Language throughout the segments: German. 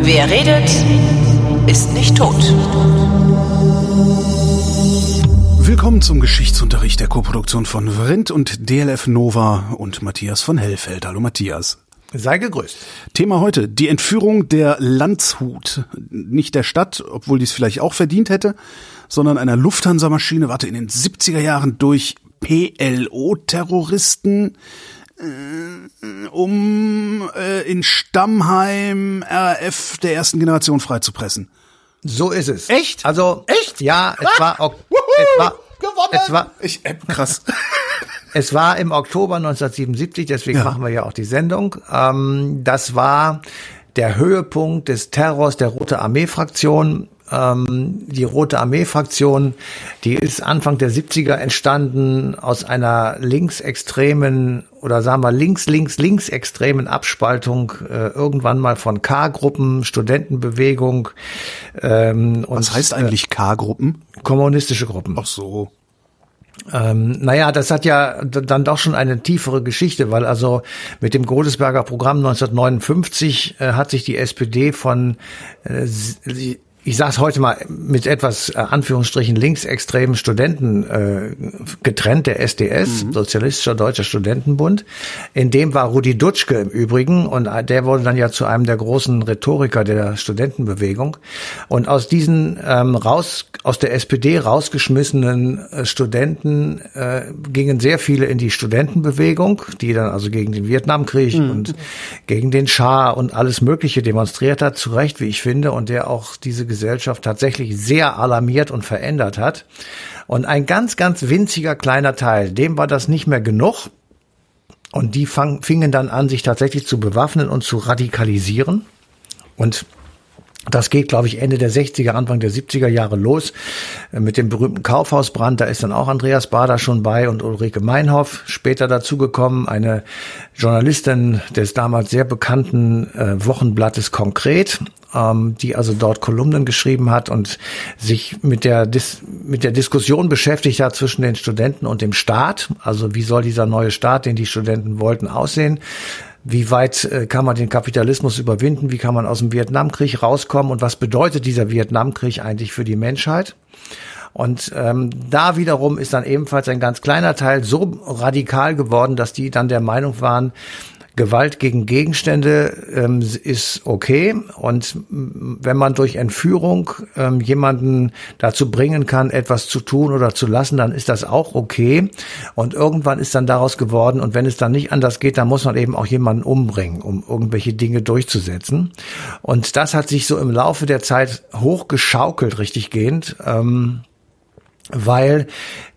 Wer redet, ist nicht tot. Willkommen zum Geschichtsunterricht der Koproduktion von Vrindt und DLF Nova und Matthias von Hellfeld. Hallo Matthias. Sei gegrüßt. Thema heute, die Entführung der Landshut. Nicht der Stadt, obwohl dies vielleicht auch verdient hätte, sondern einer Lufthansa-Maschine, warte, in den 70er Jahren durch PLO-Terroristen äh, um äh, in Stammheim RAF der ersten Generation freizupressen. So ist es. Echt? Also echt? Ja, es war ok es war gewonnen. Es war ich äh, krass. es war im Oktober 1977, deswegen ja. machen wir ja auch die Sendung. Ähm, das war der Höhepunkt des Terrors der Rote Armee Fraktion ähm, die Rote Armee-Fraktion, die ist Anfang der 70er entstanden aus einer linksextremen oder sagen wir links, links, linksextremen Abspaltung äh, irgendwann mal von K-Gruppen, Studentenbewegung. Ähm, und, Was heißt eigentlich K-Gruppen? Kommunistische Gruppen. Ach so. Ähm, naja, das hat ja dann doch schon eine tiefere Geschichte, weil also mit dem Godesberger Programm 1959 äh, hat sich die SPD von äh, ich sage es heute mal mit etwas äh, Anführungsstrichen linksextremen Studenten äh, getrennt, der SDS, mhm. Sozialistischer Deutscher Studentenbund. In dem war Rudi Dutschke im Übrigen und äh, der wurde dann ja zu einem der großen Rhetoriker der Studentenbewegung. Und aus diesen ähm, raus aus der SPD rausgeschmissenen äh, Studenten äh, gingen sehr viele in die Studentenbewegung, die dann also gegen den Vietnamkrieg mhm. und gegen den Schah und alles Mögliche demonstriert hat, zu Recht, wie ich finde, und der auch diese Gesellschaft tatsächlich sehr alarmiert und verändert hat. Und ein ganz, ganz winziger kleiner Teil, dem war das nicht mehr genug. Und die fang, fingen dann an, sich tatsächlich zu bewaffnen und zu radikalisieren. Und das geht, glaube ich, Ende der 60er, Anfang der 70er Jahre los äh, mit dem berühmten Kaufhausbrand. Da ist dann auch Andreas Bader schon bei und Ulrike Meinhoff später dazugekommen, eine Journalistin des damals sehr bekannten äh, Wochenblattes Konkret, ähm, die also dort Kolumnen geschrieben hat und sich mit der, Dis mit der Diskussion beschäftigt hat zwischen den Studenten und dem Staat. Also wie soll dieser neue Staat, den die Studenten wollten, aussehen? Wie weit äh, kann man den Kapitalismus überwinden? Wie kann man aus dem Vietnamkrieg rauskommen? Und was bedeutet dieser Vietnamkrieg eigentlich für die Menschheit? Und ähm, da wiederum ist dann ebenfalls ein ganz kleiner Teil so radikal geworden, dass die dann der Meinung waren, Gewalt gegen Gegenstände ähm, ist okay. Und wenn man durch Entführung ähm, jemanden dazu bringen kann, etwas zu tun oder zu lassen, dann ist das auch okay. Und irgendwann ist dann daraus geworden, und wenn es dann nicht anders geht, dann muss man eben auch jemanden umbringen, um irgendwelche Dinge durchzusetzen. Und das hat sich so im Laufe der Zeit hochgeschaukelt, richtig gehend. Ähm, weil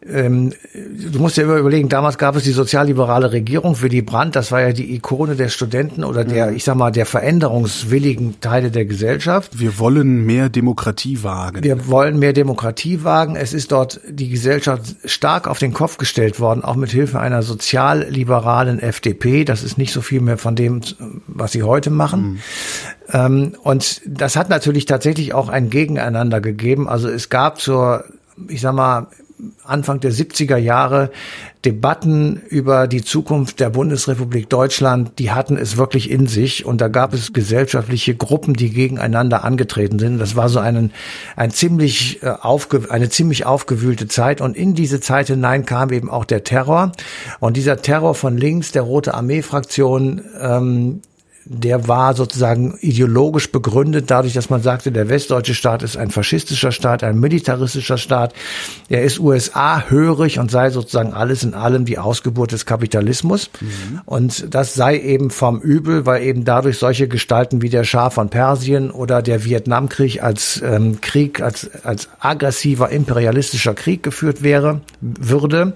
ähm, du musst ja immer überlegen, damals gab es die sozialliberale Regierung für die Brandt, das war ja die Ikone der Studenten oder der, mhm. ich sag mal, der veränderungswilligen Teile der Gesellschaft. Wir wollen mehr Demokratie wagen. Wir wollen mehr Demokratie wagen. Es ist dort die Gesellschaft stark auf den Kopf gestellt worden, auch mit Hilfe einer sozialliberalen FDP. Das ist nicht so viel mehr von dem, was sie heute machen. Mhm. Ähm, und das hat natürlich tatsächlich auch ein Gegeneinander gegeben. Also es gab zur ich sag mal, Anfang der 70er Jahre Debatten über die Zukunft der Bundesrepublik Deutschland, die hatten es wirklich in sich. Und da gab es gesellschaftliche Gruppen, die gegeneinander angetreten sind. Das war so einen, ein ziemlich äh, aufge, eine ziemlich aufgewühlte Zeit. Und in diese Zeit hinein kam eben auch der Terror. Und dieser Terror von links, der Rote Armee Fraktion, ähm, der war sozusagen ideologisch begründet, dadurch, dass man sagte, der westdeutsche Staat ist ein faschistischer Staat, ein militaristischer Staat. Er ist USA-hörig und sei sozusagen alles in allem die Ausgeburt des Kapitalismus. Mhm. Und das sei eben vom Übel, weil eben dadurch solche Gestalten wie der Schah von Persien oder der Vietnamkrieg als ähm, Krieg, als, als aggressiver imperialistischer Krieg geführt wäre, würde.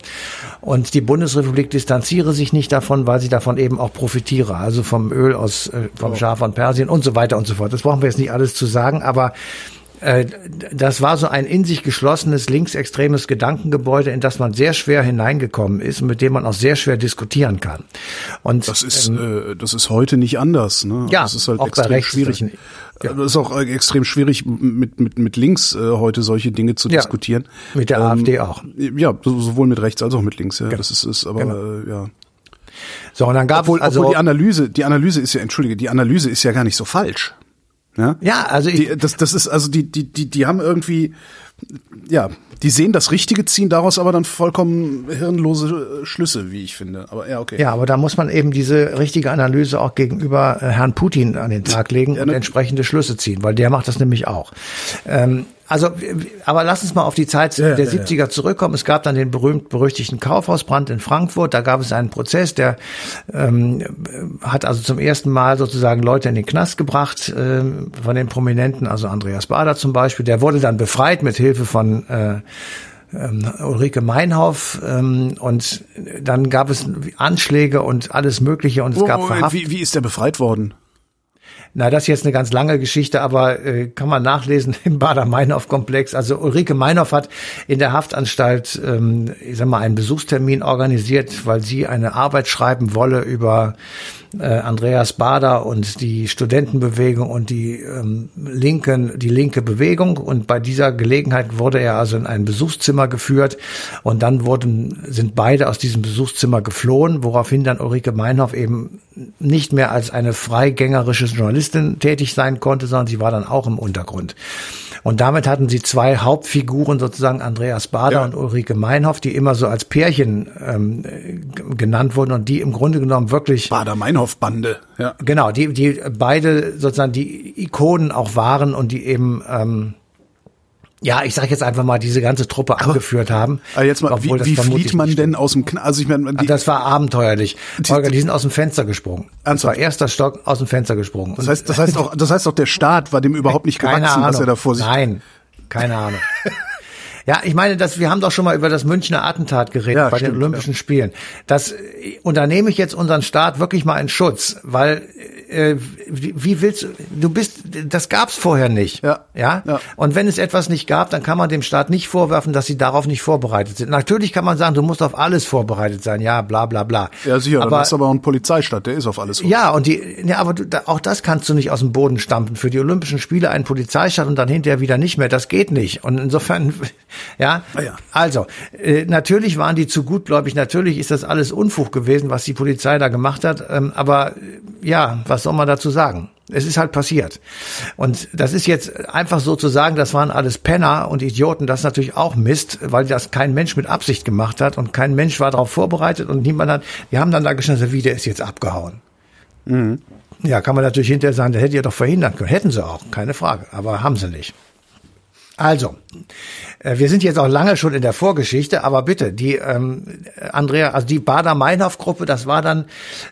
Und die Bundesrepublik distanziere sich nicht davon, weil sie davon eben auch profitiere, also vom Öl aus äh, vom Schaf von Persien und so weiter und so fort. Das brauchen wir jetzt nicht alles zu sagen, aber äh, das war so ein in sich geschlossenes linksextremes Gedankengebäude, in das man sehr schwer hineingekommen ist und mit dem man auch sehr schwer diskutieren kann. Und das ist ähm, äh, das ist heute nicht anders. Ne? Ja, das ist halt auch bei extrem rechts schwierig. ist das ist auch äh, extrem schwierig mit mit mit links äh, heute solche Dinge zu Ja, diskutieren. mit der AfD auch. Ja, so- sowohl mit rechts als auch mit links. Ja, das ist ist aber Genau. äh, ja. So, und dann gab Obwohl, es also obwohl die Analyse, die Analyse ist ja, entschuldige, die Analyse ist ja gar nicht so falsch. Ja, ja, also ich, die, das, das ist also die, die, die, die haben irgendwie, ja, die sehen das Richtige, ziehen daraus aber dann vollkommen hirnlose äh, Schlüsse, wie ich finde. Aber ja, okay. Ja, aber da muss man eben diese richtige Analyse auch gegenüber äh, Herrn Putin an den Tag legen und ne- entsprechende Schlüsse ziehen, weil der macht das nämlich auch. Ähm, also, aber lass uns mal auf die Zeit Ja, der ja, ja. 70er zurückkommen. Es gab dann den berühmt-berüchtigten Kaufhausbrand in Frankfurt. Da gab es einen Prozess, der ähm, hat also zum ersten Mal sozusagen Leute in den Knast gebracht ähm, von den Prominenten, also Andreas Bader zum Beispiel. Der wurde dann befreit mit Hilfe von äh, ähm, Ulrike Meinhoff ähm, und dann gab es Anschläge und alles Mögliche und es gab Moment, Verhaft. wie, wie ist der befreit worden? Na, das ist jetzt eine ganz lange Geschichte, aber äh, kann man nachlesen im Bader-Meinhof-Komplex. Also Ulrike Meinhoff hat in der Haftanstalt, ähm, ich sag mal, einen Besuchstermin organisiert, weil sie eine Arbeit schreiben wolle über äh, Andreas Bader und die Studentenbewegung und die ähm, linken, die linke Bewegung. Und bei dieser Gelegenheit wurde er also in ein Besuchszimmer geführt und dann wurden, sind beide aus diesem Besuchszimmer geflohen, woraufhin dann Ulrike Meinhoff eben nicht mehr als eine freigängerische Journalistin tätig sein konnte, sondern sie war dann auch im Untergrund. Und damit hatten sie zwei Hauptfiguren, sozusagen Andreas Bader Ja. und Ulrike Meinhoff, die immer so als Pärchen ähm, genannt wurden und die im Grunde genommen wirklich Bader-Meinhof-Bande. Ja. Genau, die, die beide sozusagen die Ikonen auch waren und die eben, ähm, ja, ich sage jetzt einfach mal, diese ganze Truppe angeführt haben. Aber jetzt mal, wie, obwohl das wie flieht man denn aus dem Knast? Also ich meine, stimmt. die, Das war abenteuerlich. Holger, die sind aus dem Fenster gesprungen. Das Ernsthaft? war erster Stock aus dem Fenster gesprungen. das heißt, das heißt auch, das heißt auch, der Staat war dem überhaupt nicht keine gewachsen, Ahnung. was er da vor sich. Nein, keine Ahnung. Ja, ich meine, dass wir haben doch schon mal über das Münchner Attentat geredet Ja, bei stimmt, den Olympischen Spielen. Das äh, unternehme ich jetzt unseren Staat wirklich mal in Schutz, weil äh, wie, willst du, du bist, das gab's vorher nicht. Ja. ja. Ja. Und wenn es etwas nicht gab, dann kann man dem Staat nicht vorwerfen, dass sie darauf nicht vorbereitet sind. Natürlich kann man sagen, du musst auf alles vorbereitet sein. Ja, bla bla bla. Ja, sicher, aber, dann ist aber auch ein Polizeistaat, der ist auf alles. ja, und die, ja, aber du, da, auch das kannst du nicht aus dem Boden stampfen. Für die Olympischen Spiele einen Polizeistaat und dann hinterher wieder nicht mehr. Das geht nicht. Und insofern, ja. Ah ja. Also, äh, natürlich waren die zu gutgläubig. Natürlich ist das alles Unfug gewesen, was die Polizei da gemacht hat. Ähm, aber äh, ja, was soll man dazu sagen? Es ist halt passiert. Und das ist jetzt einfach so zu sagen, das waren alles Penner und Idioten, das ist natürlich auch Mist, weil das kein Mensch mit Absicht gemacht hat und kein Mensch war darauf vorbereitet und niemand hat, die haben dann da geschnitten, wie der ist jetzt abgehauen. Ja, kann man natürlich hinterher sagen, das hätte ihr doch verhindern können. Hätten sie auch, keine Frage, aber haben sie nicht. Also, wir sind jetzt auch lange schon in der Vorgeschichte, aber bitte, die ähm, Andrea, also die Bader-Meinhof-Gruppe, das war dann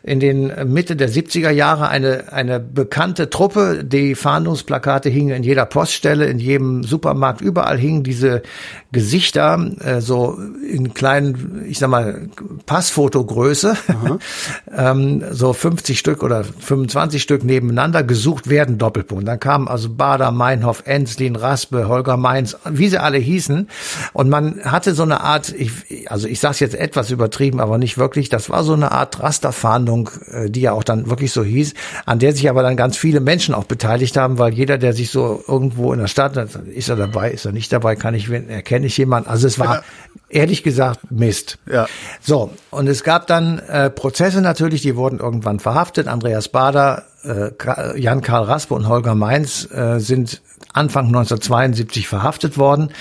in den äh, Mitte der 70er Jahre eine, eine bekannte Truppe. Die Fahndungsplakate hingen in jeder Poststelle, in jedem Supermarkt, überall hingen diese Gesichter, äh, so in kleinen, ich sag mal, Passfotogröße, ähm, so 50 Stück oder 25 Stück nebeneinander, gesucht werden, Doppelpunkt. Dann kamen also Bader, Meinhof, Enslin, Raspe, Holger Mainz, wie sie alle hießen. Und man hatte so eine Art, ich, also ich sage es jetzt etwas übertrieben, aber nicht wirklich, das war so eine Art Rasterfahndung, äh, die ja auch dann wirklich so hieß, an der sich aber dann ganz viele Menschen auch beteiligt haben, weil jeder, der sich so irgendwo in der Stadt, ist er dabei, ist er nicht dabei, kann ich, erkenne ich jemanden. Also es war. Ehrlich gesagt Mist. Ja. So, und es gab dann äh, Prozesse natürlich, die wurden irgendwann verhaftet. Andreas Bader, äh, Ka- Jan-Karl Raspe und Holger Mainz äh, sind Anfang 1972 verhaftet worden.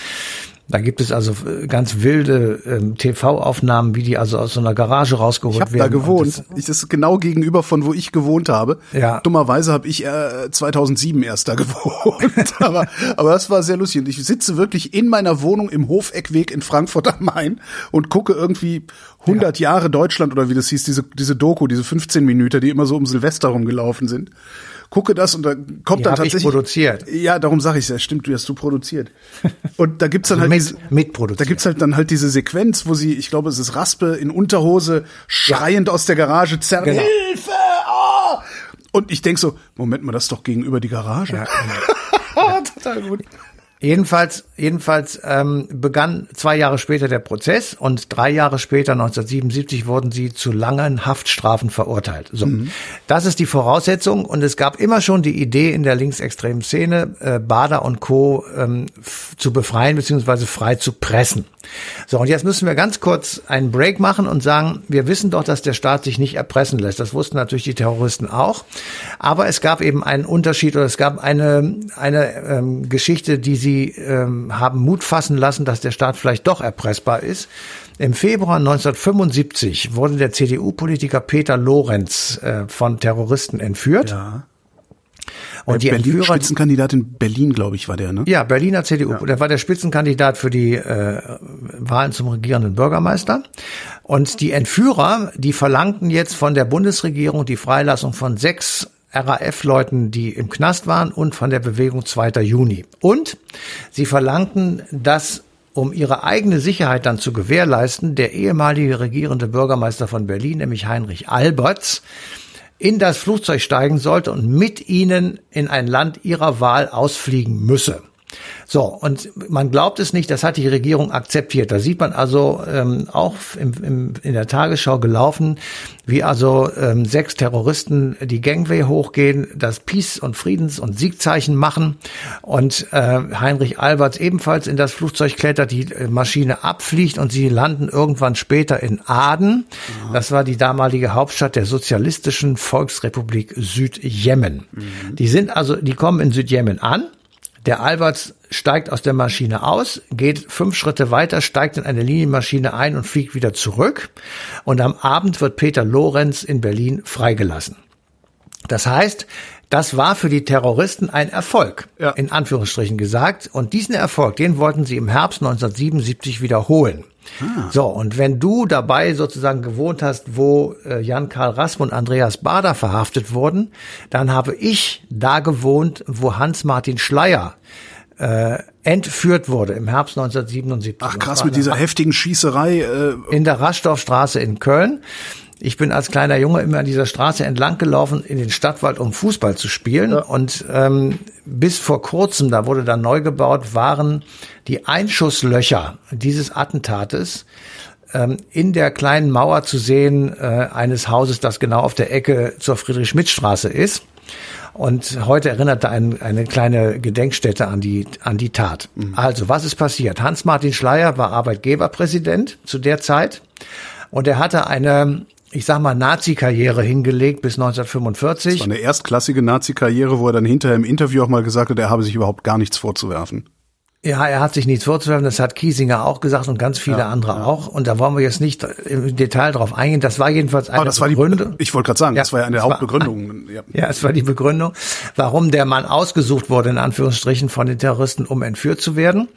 Da gibt es also äh, ganz wilde ähm, TV-Aufnahmen, wie die also aus so einer Garage rausgeholt Ich habe werden. da Und gewohnt. das- Ich, das ist genau gegenüber von wo ich gewohnt habe. Ja. Dummerweise habe ich äh, 2007 erst da gewohnt. aber, aber das war sehr lustig. Und ich sitze wirklich in meiner Wohnung im Hofeckweg in Frankfurt am Main und gucke irgendwie 100 Jahre Deutschland oder wie das hieß, diese, diese Doku, diese 15 Minuten, die immer so um Silvester rumgelaufen sind. Gucke das und da kommt Die dann hab ich tatsächlich. produziert. Ja, darum sage ich ja, stimmt, du hast du produziert. Und da gibt's dann halt mit, diese, mitproduziert. da gibt's halt dann halt diese Sequenz, wo sie, ich glaube, es ist Raspe in Unterhose, schreiend aus der Garage zerrt. Genau. Hilfe! Ah! Und ich denk so, Moment mal, das ist doch gegenüber die Garage. Ja, genau. Total gut. Jedenfalls, jedenfalls ähm, begann zwei Jahre später der Prozess und drei Jahre später, 1977, wurden sie zu langen Haftstrafen verurteilt. So, mhm. das ist die Voraussetzung und es gab immer schon die Idee in der linksextremen Szene, äh, Bader und Co. Ähm, zu befreien bzw. frei zu pressen. So, und jetzt müssen wir ganz kurz einen Break machen und sagen, wir wissen doch, dass der Staat sich nicht erpressen lässt. Das wussten natürlich die Terroristen auch. Aber es gab eben einen Unterschied oder es gab eine, eine ähm, Geschichte, die sie ähm, haben Mut fassen lassen, dass der Staat vielleicht doch erpressbar ist. Im Februar 1975 wurde der CDU-Politiker Peter Lorenz äh, von Terroristen entführt. Ja. Und die Berlin, Entführer, Spitzenkandidat in Berlin, glaube ich, war der, ne? Ja, Berliner CDU. Ja. Der war der Spitzenkandidat für die äh, Wahlen zum regierenden Bürgermeister. Und die Entführer, die verlangten jetzt von der Bundesregierung die Freilassung von sechs RAF-Leuten, die im Knast waren und von der Bewegung 2. Juni. Und sie verlangten, dass um ihre eigene Sicherheit dann zu gewährleisten, der ehemalige regierende Bürgermeister von Berlin, nämlich Heinrich Alberts, in das Flugzeug steigen sollte und mit ihnen in ein Land ihrer Wahl ausfliegen müsse. So, und man glaubt es nicht, das hat die Regierung akzeptiert. Da sieht man also ähm, auch im, im, in der Tagesschau gelaufen, wie also ähm, sechs Terroristen die Gangway hochgehen, das Peace- und Friedens- und Siegzeichen machen und äh, Heinrich Alberts ebenfalls in das Flugzeug klettert, die äh, Maschine abfliegt und sie landen irgendwann später in Aden. Ja. Das war die damalige Hauptstadt der sozialistischen Volksrepublik Südjemen. Mhm. Die sind also, die kommen in Südjemen an der Alberts steigt aus der Maschine aus, geht fünf Schritte weiter, steigt in eine Linienmaschine ein und fliegt wieder zurück. Und am Abend wird Peter Lorenz in Berlin freigelassen. Das heißt, das war für die Terroristen ein Erfolg, ja. in Anführungsstrichen gesagt. Und diesen Erfolg, den wollten sie im Herbst 1977 wiederholen. Ah. So, und wenn du dabei sozusagen gewohnt hast, wo äh, Jan-Karl Rasp und Andreas Bader verhaftet wurden, dann habe ich da gewohnt, wo Hans-Martin Schleier äh, entführt wurde im Herbst 1977. Ach krass, mit dieser heftigen Schießerei. Äh in der Raschdorfstraße in Köln. Ich bin als kleiner Junge immer an dieser Straße entlang gelaufen in den Stadtwald, um Fußball zu spielen. Ja. Und ähm, bis vor kurzem, da wurde dann neu gebaut, waren die Einschusslöcher dieses Attentates ähm, in der kleinen Mauer zu sehen äh, eines Hauses, das genau auf der Ecke zur Friedrich-Schmidt-Straße ist. Und heute erinnerte ein, eine kleine Gedenkstätte an die, an die Tat. Mhm. Also, was ist passiert? Hans-Martin Schleier war Arbeitgeberpräsident zu der Zeit. Und er hatte eine ich sag mal, Nazi-Karriere hingelegt bis 1945. Das war eine erstklassige Nazi-Karriere, wo er dann hinterher im Interview auch mal gesagt hat, er habe sich überhaupt gar nichts vorzuwerfen. Ja, er hat sich nichts vorzuwerfen, das hat Kiesinger auch gesagt und ganz viele ja, andere ja. auch. Und da wollen wir jetzt nicht im Detail drauf eingehen. Das war jedenfalls eine das Begründung. War die, ich wollte gerade sagen, ja, das war ja eine der Hauptbegründungen. Ja. ja, es war die Begründung, warum der Mann ausgesucht wurde, in Anführungsstrichen, von den Terroristen, um entführt zu werden.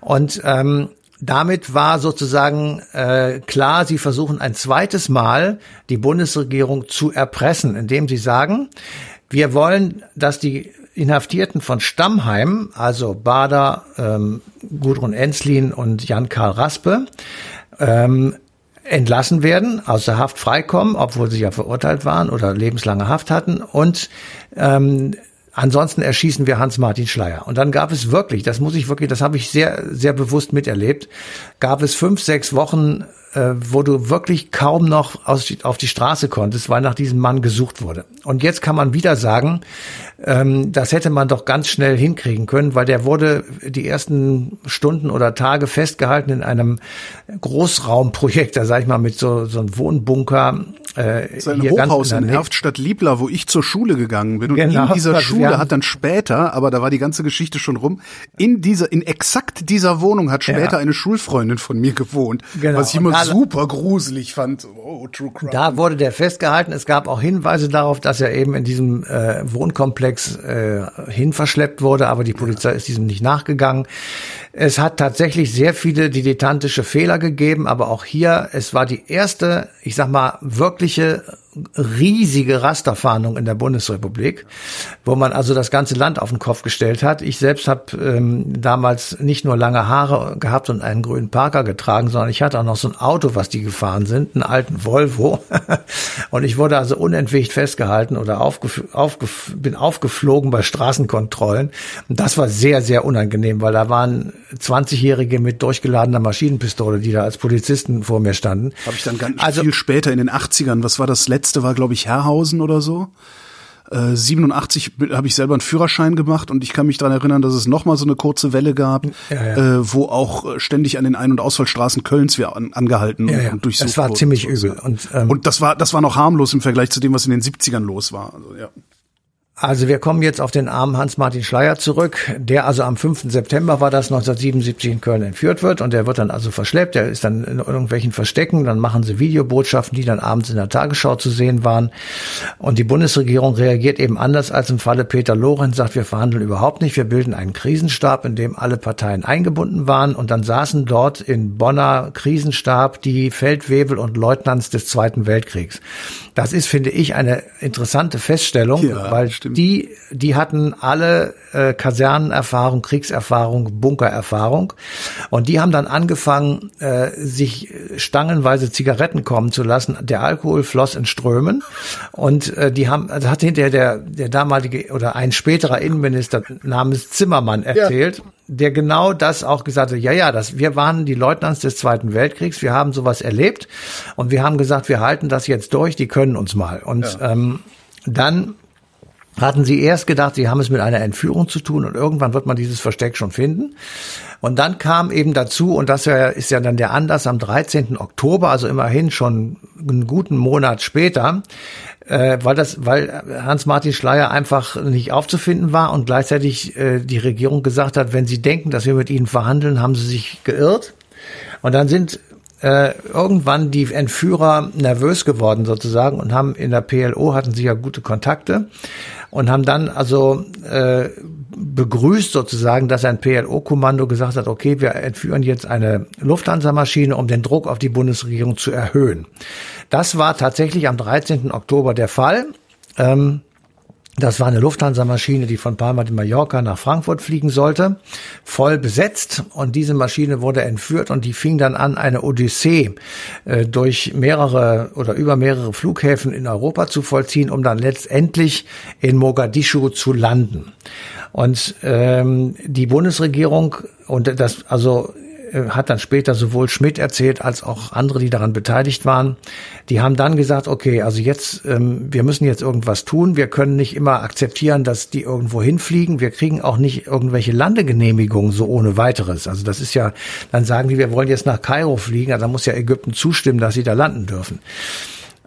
Und ähm, damit war sozusagen äh, klar, sie versuchen ein zweites Mal die Bundesregierung zu erpressen, indem sie sagen, wir wollen, dass die Inhaftierten von Stammheim, also Bader, ähm, Gudrun Enslin und Jan-Karl Raspe, ähm, entlassen werden, aus der Haft freikommen, obwohl sie ja verurteilt waren oder lebenslange Haft hatten und ähm, Ansonsten erschießen wir Hans-Martin Schleier. Und dann gab es wirklich, das muss ich wirklich, das habe ich sehr, sehr bewusst miterlebt, gab es fünf, sechs Wochen, äh, wo du wirklich kaum noch aus, auf die Straße konntest, weil nach diesem Mann gesucht wurde. Und jetzt kann man wieder sagen, ähm, das hätte man doch ganz schnell hinkriegen können, weil der wurde die ersten Stunden oder Tage festgehalten in einem Großraumprojekt, da sag ich mal mit so, so einem Wohnbunker äh, Sein Hochhaus in, in Erftstadt Liebler, wo ich zur Schule gegangen bin. Und genau, in dieser Schule hat dann später, aber da war die ganze Geschichte schon rum, in dieser, in exakt dieser Wohnung hat später ja. eine Schulfreundin von mir gewohnt. Genau. Was ich immer da, super gruselig fand. Oh, True Crime. Da wurde der festgehalten. Es gab auch Hinweise darauf, dass er eben in diesem äh, Wohnkomplex äh, hin verschleppt wurde, aber die Polizei ja. ist diesem nicht nachgegangen. Es hat tatsächlich sehr viele dilettantische Fehler gegeben, aber auch hier, es war die erste, ich sag mal, wirkliche riesige Rasterfahndung in der Bundesrepublik, wo man also das ganze Land auf den Kopf gestellt hat. Ich selbst habe ähm, damals nicht nur lange Haare gehabt und einen grünen Parker getragen, sondern ich hatte auch noch so ein Auto, was die gefahren sind, einen alten Volvo. und ich wurde also unentwegt festgehalten oder aufgef aufgef bin aufgeflogen bei Straßenkontrollen. Und das war sehr, sehr unangenehm, weil da waren 20-Jährige mit durchgeladener Maschinenpistole, die da als Polizisten vor mir standen. Habe ich dann ganz also, viel später in den 80ern, was war das letzte? Letzte war, glaube ich, Herrhausen oder so. Äh, 87 habe ich selber einen Führerschein gemacht und ich kann mich daran erinnern, dass es noch mal so eine kurze Welle gab, ja, ja. Äh, wo auch ständig an den Ein- und Ausfallstraßen Kölns wir an, angehalten ja, und, und durchsucht Das war ziemlich übel. Und, ähm, und das war das war noch harmlos im Vergleich zu dem, was in den 70ern los war. Also, ja. Also wir kommen jetzt auf den armen Hans-Martin Schleier zurück, der also am 5. September war das 1977 in Köln entführt wird und der wird dann also verschleppt, der ist dann in irgendwelchen Verstecken, dann machen sie Videobotschaften, die dann abends in der Tagesschau zu sehen waren und die Bundesregierung reagiert eben anders als im Falle Peter Lorenz, sagt, wir verhandeln überhaupt nicht, wir bilden einen Krisenstab, in dem alle Parteien eingebunden waren und dann saßen dort in Bonner Krisenstab die Feldwebel und Leutnants des Zweiten Weltkriegs. Das ist, finde ich, eine interessante Feststellung, ja, weil stimmt. Die, die hatten alle äh, Kasernenerfahrung, Kriegserfahrung, Bunkererfahrung und die haben dann angefangen, äh, sich stangenweise Zigaretten kommen zu lassen. Der Alkohol floss in Strömen und äh, die haben, also hat hinterher der, der damalige oder ein späterer Innenminister namens Zimmermann erzählt. Ja der genau das auch gesagt hat, ja, ja, das, wir waren die Leutnants des Zweiten Weltkriegs, wir haben sowas erlebt und wir haben gesagt, wir halten das jetzt durch, die können uns mal. Und ja. ähm, dann hatten sie erst gedacht, sie haben es mit einer Entführung zu tun und irgendwann wird man dieses Versteck schon finden. Und dann kam eben dazu, und das ist ja dann der Anlass am 13. Oktober, also immerhin schon einen guten Monat später, äh, weil das, weil Hans-Martin Schleier einfach nicht aufzufinden war und gleichzeitig äh, die Regierung gesagt hat, wenn sie denken, dass wir mit ihnen verhandeln, haben sie sich geirrt. Und dann sind äh, irgendwann die Entführer nervös geworden sozusagen und haben in der PLO hatten sie ja gute Kontakte und haben dann also äh, begrüßt sozusagen, dass ein PLO-Kommando gesagt hat, okay, wir entführen jetzt eine Lufthansa-Maschine, um den Druck auf die Bundesregierung zu erhöhen. Das war tatsächlich am 13. Oktober der Fall. Ähm, das war eine Lufthansa-Maschine, die von Palma de Mallorca nach Frankfurt fliegen sollte, voll besetzt. Und diese Maschine wurde entführt und die fing dann an, eine Odyssee äh, durch mehrere oder über mehrere Flughäfen in Europa zu vollziehen, um dann letztendlich in Mogadischu zu landen. Und ähm, die Bundesregierung und das also hat dann später sowohl Schmidt erzählt als auch andere, die daran beteiligt waren. Die haben dann gesagt, okay, also jetzt, ähm, wir müssen jetzt irgendwas tun. Wir können nicht immer akzeptieren, dass die irgendwo hinfliegen. Wir kriegen auch nicht irgendwelche Landegenehmigungen so ohne weiteres. Also das ist ja, dann sagen die, wir wollen jetzt nach Kairo fliegen. Also da muss ja Ägypten zustimmen, dass sie da landen dürfen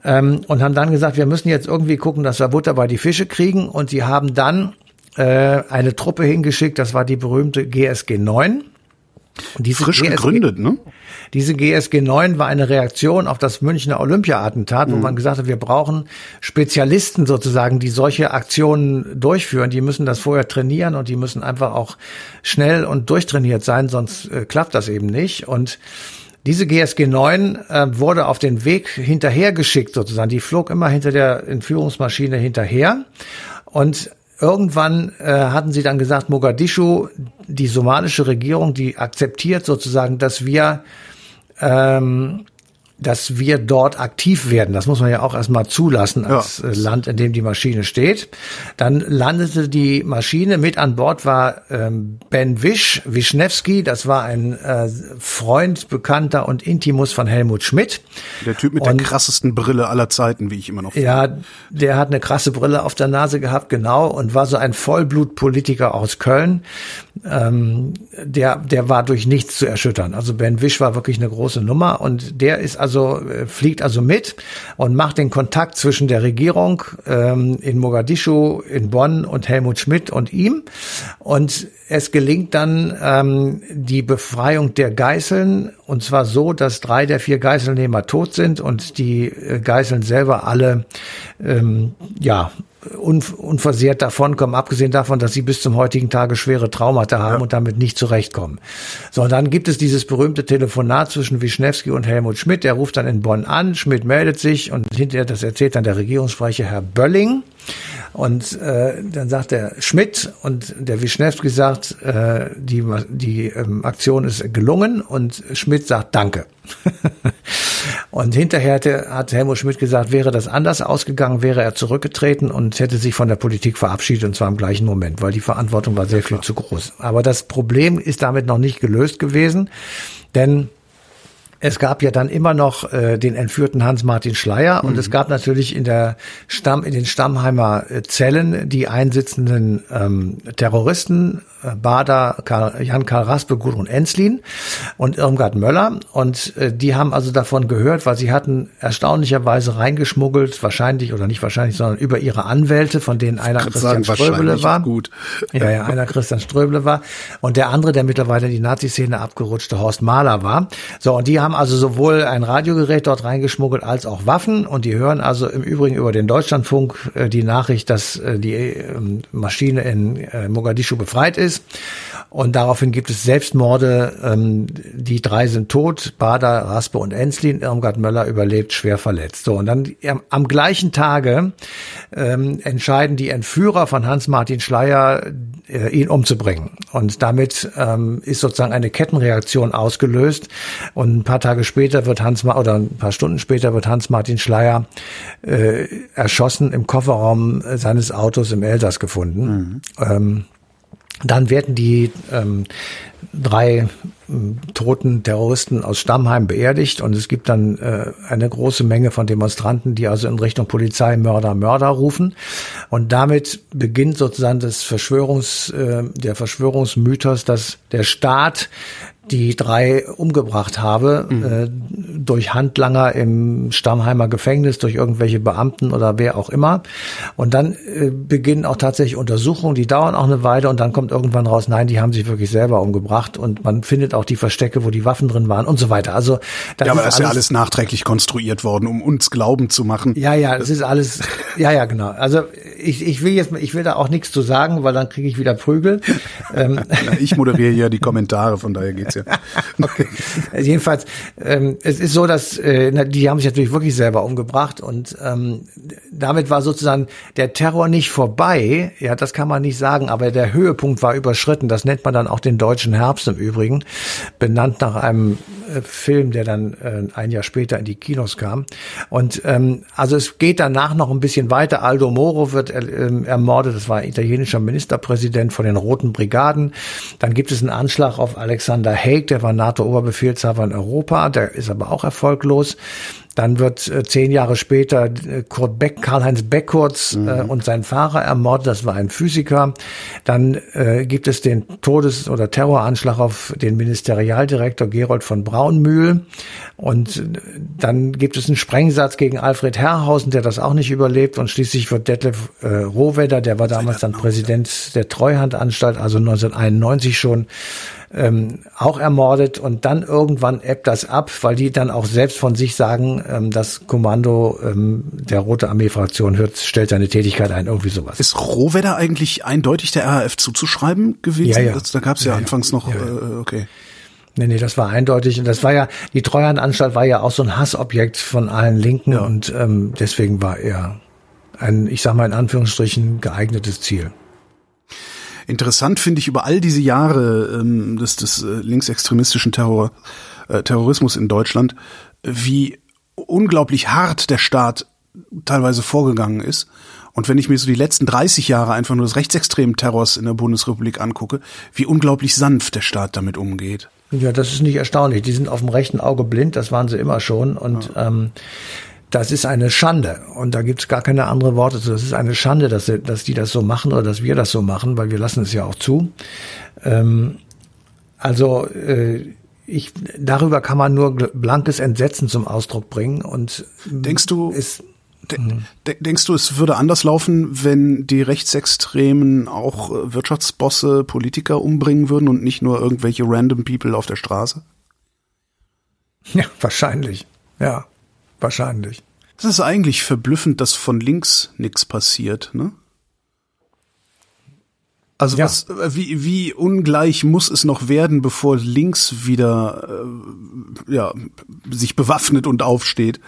ähm, und haben dann gesagt, wir müssen jetzt irgendwie gucken, dass wir Butter bei die Fische kriegen. Und sie haben dann äh, eine Truppe hingeschickt, das war die berühmte GSG 9. Diese Frisch GSG, gegründet, ne? Diese GSG 9 war eine Reaktion auf das Münchner Olympia-Attentat, wo mhm. man gesagt hat, wir brauchen Spezialisten sozusagen, die solche Aktionen durchführen. Die müssen das vorher trainieren und die müssen einfach auch schnell und durchtrainiert sein, sonst äh, klappt das eben nicht. Und diese GSG 9 äh, wurde auf den Weg hinterhergeschickt sozusagen. Die flog immer hinter der Entführungsmaschine hinterher. Und irgendwann äh, hatten sie dann gesagt, Mogadischu, die somalische Regierung, die akzeptiert sozusagen, dass wir ähm, dass wir dort aktiv werden. Das muss man ja auch erstmal zulassen als ja. Äh, Land, in dem die Maschine steht. Dann landete die Maschine, mit an Bord war ähm, Ben Wisch, Wischnewski, das war ein äh, Freund, Bekannter und Intimus von Helmut Schmidt. Der Typ mit und, der krassesten Brille aller Zeiten, wie ich immer noch finde. Ja, der hat eine krasse Brille auf der Nase gehabt, genau, und war so ein Vollblutpolitiker aus Köln. Ähm, der, der war durch nichts zu erschüttern. Also Ben Wisch war wirklich eine große Nummer und der ist also äh, fliegt also mit und macht den Kontakt zwischen der Regierung ähm, in Mogadischu, in Bonn und Helmut Schmidt und ihm. Und es gelingt dann ähm, die Befreiung der Geiseln und zwar so, dass drei der vier Geiselnehmer tot sind und die äh, Geiseln selber alle ähm, ja unversehrt davonkommen, abgesehen davon, dass sie bis zum heutigen Tage schwere Traumata haben ja. und damit nicht zurechtkommen. So, und dann gibt es dieses berühmte Telefonat zwischen Wischnewski und Helmut Schmidt. Der ruft dann in Bonn an, Schmidt meldet sich und hinterher, das erzählt dann der Regierungssprecher Herr Bölling. Und äh, dann sagt der Schmidt und der Wischnewski sagt, äh, die, die ähm, Aktion ist gelungen und Schmidt sagt Danke. und hinterher hatte, hat Helmut Schmidt gesagt, wäre das anders ausgegangen, wäre er zurückgetreten und hätte sich von der Politik verabschiedet und zwar im gleichen Moment, weil die Verantwortung war sehr viel zu groß. Aber das Problem ist damit noch nicht gelöst gewesen, denn es gab ja dann immer noch äh, den entführten Hans-Martin Schleier und mhm. es gab natürlich in der Stamm, in den Stammheimer äh, Zellen die einsitzenden ähm, Terroristen, Bader, Karl, Jan-Karl Raspe, Gudrun Enslin und Irmgard Möller und äh, die haben also davon gehört, weil sie hatten erstaunlicherweise reingeschmuggelt, wahrscheinlich oder nicht wahrscheinlich, sondern über ihre Anwälte, von denen einer Christian sagen, Ströbele war. Gut. Ja, ja, einer Christian Ströbele war und der andere, der mittlerweile in die Nazi-Szene abgerutschte Horst Mahler war. So, und die haben also sowohl ein Radiogerät dort reingeschmuggelt als auch Waffen und die hören also im Übrigen über den Deutschlandfunk äh, die Nachricht, dass äh, die äh, Maschine in äh, Mogadischu befreit ist und daraufhin gibt es Selbstmorde. Ähm, die drei sind tot, Bader, Raspe und Enslin. Irmgard Möller überlebt schwer verletzt. So und dann am gleichen Tage ähm, entscheiden die Entführer von Hans-Martin Schleier, äh, ihn umzubringen. Und damit ähm, ist sozusagen eine Kettenreaktion ausgelöst. Und ein paar Tage später wird Hans oder ein paar Stunden später wird Hans-Martin Schleier äh, erschossen im Kofferraum seines Autos im Elsass gefunden. Mhm. Ähm, dann werden die ähm, drei ähm, toten Terroristen aus Stammheim beerdigt und es gibt dann äh, eine große Menge von Demonstranten, die also in Richtung Polizei Mörder, Mörder rufen. Und damit beginnt sozusagen das Verschwörungs, äh, der Verschwörungsmythos, dass der Staat die drei umgebracht habe, mhm. äh, durch Handlanger im Stammheimer Gefängnis, durch irgendwelche Beamten oder wer auch immer. Und dann äh, beginnen auch tatsächlich Untersuchungen, die dauern auch eine Weile und dann kommt irgendwann raus, nein, die haben sich wirklich selber umgebracht und man findet auch die Verstecke, wo die Waffen drin waren und so weiter. Also das ja, aber ist, ist ja alles nachträglich konstruiert worden, um uns glauben zu machen. Ja, ja, es ist alles, ja, ja, genau. Also ich, ich will jetzt, ich will da auch nichts zu sagen, weil dann kriege ich wieder Prügel. ähm. ich moderiere ja die Kommentare, von daher geht's ja. okay. Jedenfalls, ähm, es ist so, dass äh, die haben sich natürlich wirklich selber umgebracht und ähm, damit war sozusagen der Terror nicht vorbei. Ja, das kann man nicht sagen, aber der Höhepunkt war überschritten. Das nennt man dann auch den deutschen Herbst im Übrigen, benannt nach einem äh, Film, der dann äh, ein Jahr später in die Kinos kam. Und ähm, also es geht danach noch ein bisschen weiter. Aldo Moro wird äh, ermordet. Das war italienischer Ministerpräsident von den Roten Brigaden. Dann gibt es einen Anschlag auf Alexander Haig, der war NATO-Oberbefehlshaber in Europa. Der ist aber auch erfolglos. Dann wird äh, zehn Jahre später äh, Kurt Beck, Karl-Heinz Beckkurz mhm. äh, und sein Fahrer ermordet. Das war ein Physiker. Dann äh, gibt es den Todes- oder Terroranschlag auf den Ministerialdirektor Gerold von Braunmühl. Und äh, dann gibt es einen Sprengsatz gegen Alfred Herrhausen, der das auch nicht überlebt. Und schließlich wird Detlef äh, Rohwedder, der war damals dann Präsident der Treuhandanstalt, also 1991 schon, ähm, auch ermordet und dann irgendwann ebbt das ab, weil die dann auch selbst von sich sagen, ähm, das Kommando ähm, der Rote Armee-Fraktion hört, stellt seine Tätigkeit ein, irgendwie sowas. Ist Rohwedder eigentlich eindeutig der RAF zuzuschreiben gewesen? Ja, ja. Das, da gab es ja, ja, anfangs noch, ja, äh, okay. Nee, nee, das war eindeutig. Und das war ja, die Treuhandanstalt war ja auch so ein Hassobjekt von allen Linken ja. und ähm, deswegen war er ein, ich sag mal in Anführungsstrichen, geeignetes Ziel. Interessant finde ich über all diese Jahre ähm, des, des äh, linksextremistischen Terror, äh, Terrorismus in Deutschland, wie unglaublich hart der Staat teilweise vorgegangen ist. Und wenn ich mir so die letzten 30 Jahre einfach nur des rechtsextremen Terrors in der Bundesrepublik angucke, wie unglaublich sanft der Staat damit umgeht. Ja, das ist nicht erstaunlich. Die sind auf dem rechten Auge blind, das waren sie immer schon. Und ja. ähm, das ist eine Schande. Und da gibt's gar keine andere Worte zu. Das ist eine Schande, dass, dass die das so machen oder dass wir das so machen, weil wir lassen es ja auch zu. Ähm, also äh, ich, darüber kann man nur blankes Entsetzen zum Ausdruck bringen. Und denkst du, ist, de, de, denkst du, es würde anders laufen, wenn die Rechtsextremen auch äh, Wirtschaftsbosse, Politiker umbringen würden und nicht nur irgendwelche random People auf der Straße? Ja, wahrscheinlich. Ja wahrscheinlich. Das ist eigentlich verblüffend, dass von links nichts passiert, ne? Also Ja. was, wie, wie ungleich muss es noch werden, bevor links wieder äh, ja, sich bewaffnet und aufsteht?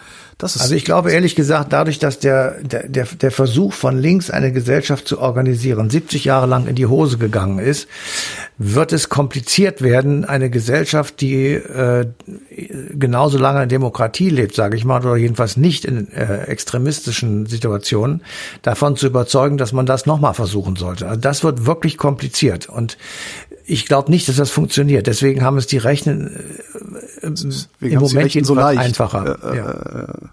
Also ich glaube ehrlich gesagt, dadurch, dass der, der, der, der Versuch von links eine Gesellschaft zu organisieren 70 Jahre lang in die Hose gegangen ist, wird es kompliziert werden, eine Gesellschaft, die äh, genauso lange in Demokratie lebt, sage ich mal, oder jedenfalls nicht in äh, extremistischen Situationen, davon zu überzeugen, dass man das nochmal versuchen sollte. Also das wird wirklich kompliziert und ich glaube nicht, dass das funktioniert. Deswegen haben es die Rechten äh, im es die Moment so leicht. einfacher. Äh, ja.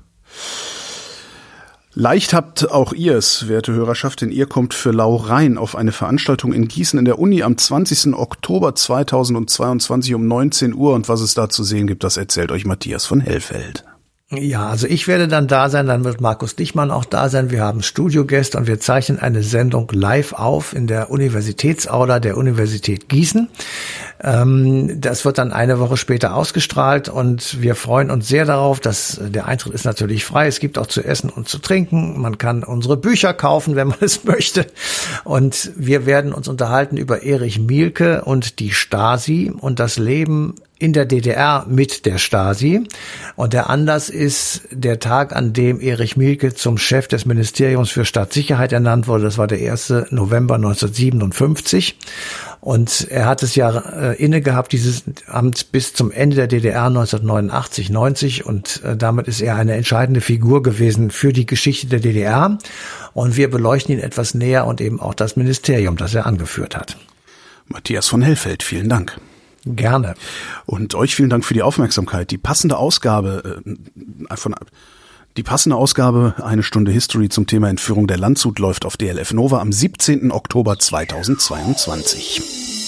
Leicht habt auch ihr es, werte Hörerschaft, denn ihr kommt für Lau Rhein auf eine Veranstaltung in Gießen in der Uni am 20. Oktober 2022 um 19 Uhr. Und was es da zu sehen gibt, das erzählt euch Matthias von Hellfeld. Ja, also ich werde dann da sein, dann wird Markus Dichmann auch da sein. Wir haben Studiogäste und wir zeichnen eine Sendung live auf in der Universitätsaula der Universität Gießen. Ähm, das wird dann eine Woche später ausgestrahlt und wir freuen uns sehr darauf, dass der Eintritt ist natürlich frei. Es gibt auch zu essen und zu trinken. Man kann unsere Bücher kaufen, wenn man es möchte. Und wir werden uns unterhalten über Erich Mielke und die Stasi und das Leben in der DDR mit der Stasi. Und der Anlass ist der Tag, an dem Erich Mielke zum Chef des Ministeriums für Staatssicherheit ernannt wurde. Das war der 1. November 1957. Und er hat es ja äh, inne gehabt, dieses Amt bis zum Ende der DDR 1989, 90. Und äh, damit ist er eine entscheidende Figur gewesen für die Geschichte der DDR. Und wir beleuchten ihn etwas näher und eben auch das Ministerium, das er angeführt hat. Matthias von Hellfeld, vielen Dank. Gerne. Und euch vielen Dank für die Aufmerksamkeit. Die passende Ausgabe äh, von die passende Ausgabe eine Stunde History zum Thema Entführung der Landshut läuft auf DLF Nova am 17. Oktober 2022.